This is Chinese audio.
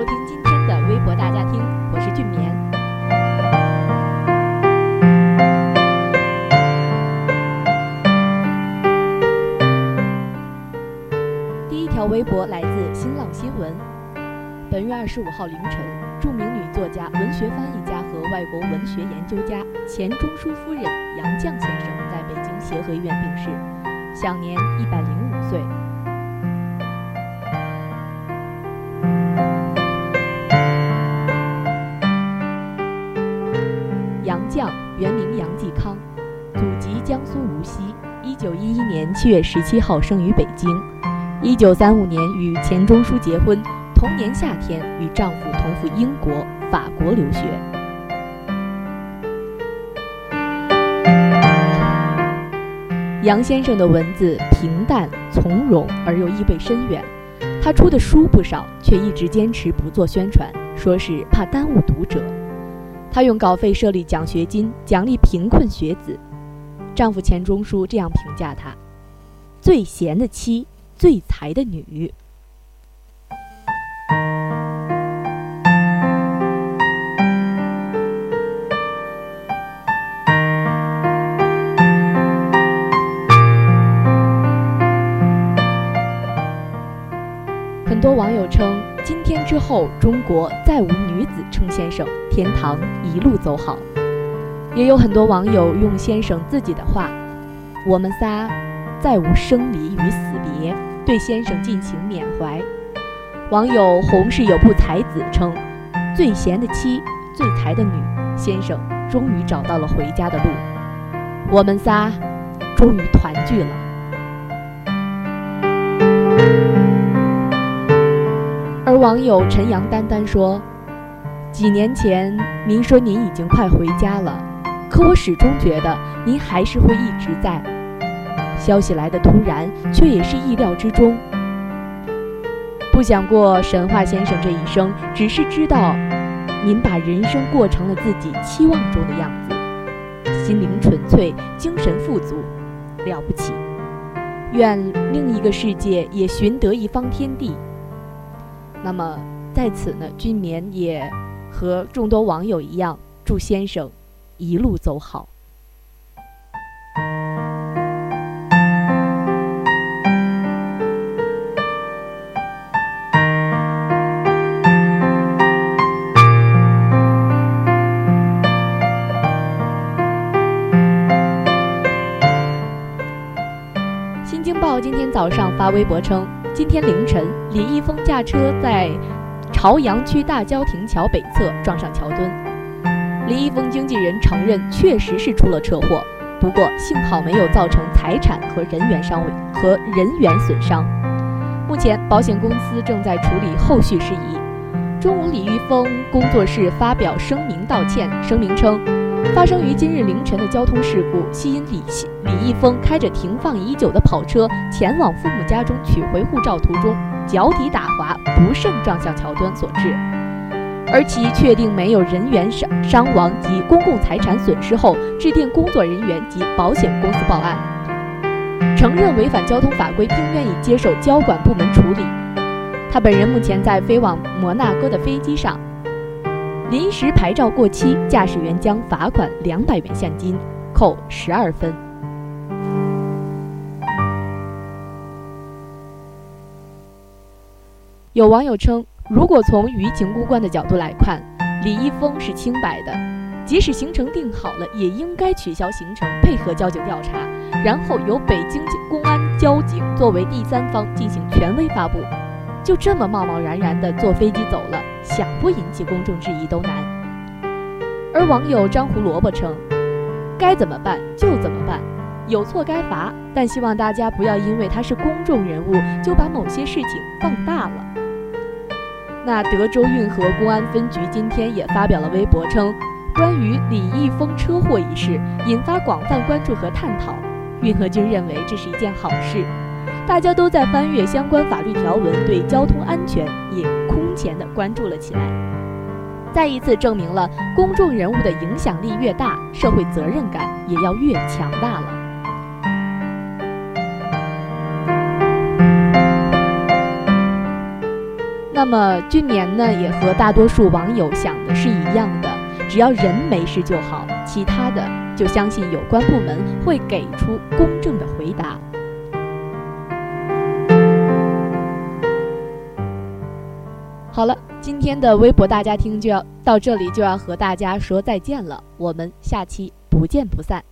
收听今天的微博大家庭，我是俊棉。第一条微博来自新浪新闻。本月二十五号凌晨，著名女作家、文学翻译家和外国文学研究家钱钟书夫人杨绛先生在北京协和医院病逝，享年一百零五岁。原名杨继康，祖籍江苏无锡。一九一一年七月十七号生于北京。一九三五年与钱钟书结婚，同年夏天与丈夫同赴英国、法国留学。杨先生的文字平淡从容而又意味深远。他出的书不少，却一直坚持不做宣传，说是怕耽误读者。他用稿费设立奖学金，奖励贫困学子。丈夫钱钟书这样评价她：“最贤的妻，最才的女。”很多网友称，今天之后，中国再无女子称先生，天堂一路走好。也有很多网友用先生自己的话：“我们仨再无生离与死别，对先生进行缅怀。”网友红是有部才子称：“最贤的妻，最才的女，先生终于找到了回家的路，我们仨终于团聚了。”网友陈阳丹丹说：“几年前您说您已经快回家了。”可我始终觉得您还是会一直在。消息来的突然，却也是意料之中。不想过神话先生这一生，只是知道您把人生过成了自己期望中的样子，心灵纯粹，精神富足，了不起。愿另一个世界也寻得一方天地。那么在此呢，君棉也和众多网友一样，祝先生。一路走好。早上发微博称，今天凌晨，李易峰驾车在朝阳区大郊亭桥北侧撞上桥墩。李易峰经纪人承认，确实是出了车祸，不过幸好没有造成财产和人员伤和人员损伤。目前，保险公司正在处理后续事宜。中午，李易峰工作室发表声明道歉，声明称，发生于今日凌晨的交通事故系因李李易峰开着停放已久的跑车前往父母家中取回护照途中脚底打滑，不慎撞向桥墩所致。而其确定没有人员伤伤亡及公共财产损失后，致电工作人员及保险公司报案，承认违反交通法规，并愿意接受交管部门处理。他本人目前在飞往摩纳哥的飞机上，临时牌照过期，驾驶员将罚款两百元现金，扣十二分。有网友称。如果从于情公关的角度来看，李易峰是清白的。即使行程定好了，也应该取消行程，配合交警调查，然后由北京公安交警作为第三方进行权威发布。就这么贸贸然然的坐飞机走了，想不引起公众质疑都难。而网友张胡萝卜称，该怎么办就怎么办，有错该罚，但希望大家不要因为他是公众人物就把某些事情放大了。那德州运河公安分局今天也发表了微博称，关于李易峰车祸一事引发广泛关注和探讨，运河君认为这是一件好事，大家都在翻阅相关法律条文，对交通安全也前的关注了起来。再一次证明了公众人物的影响力越大，社会责任感也要越强大了。那么，俊年呢，也和大多数网友想的是一样的，只要人没事就好，其他的就相信有关部门会给出公正的回答。好了。今天的微博大家听就要到这里，就要和大家说再见了。我们下期不见不散。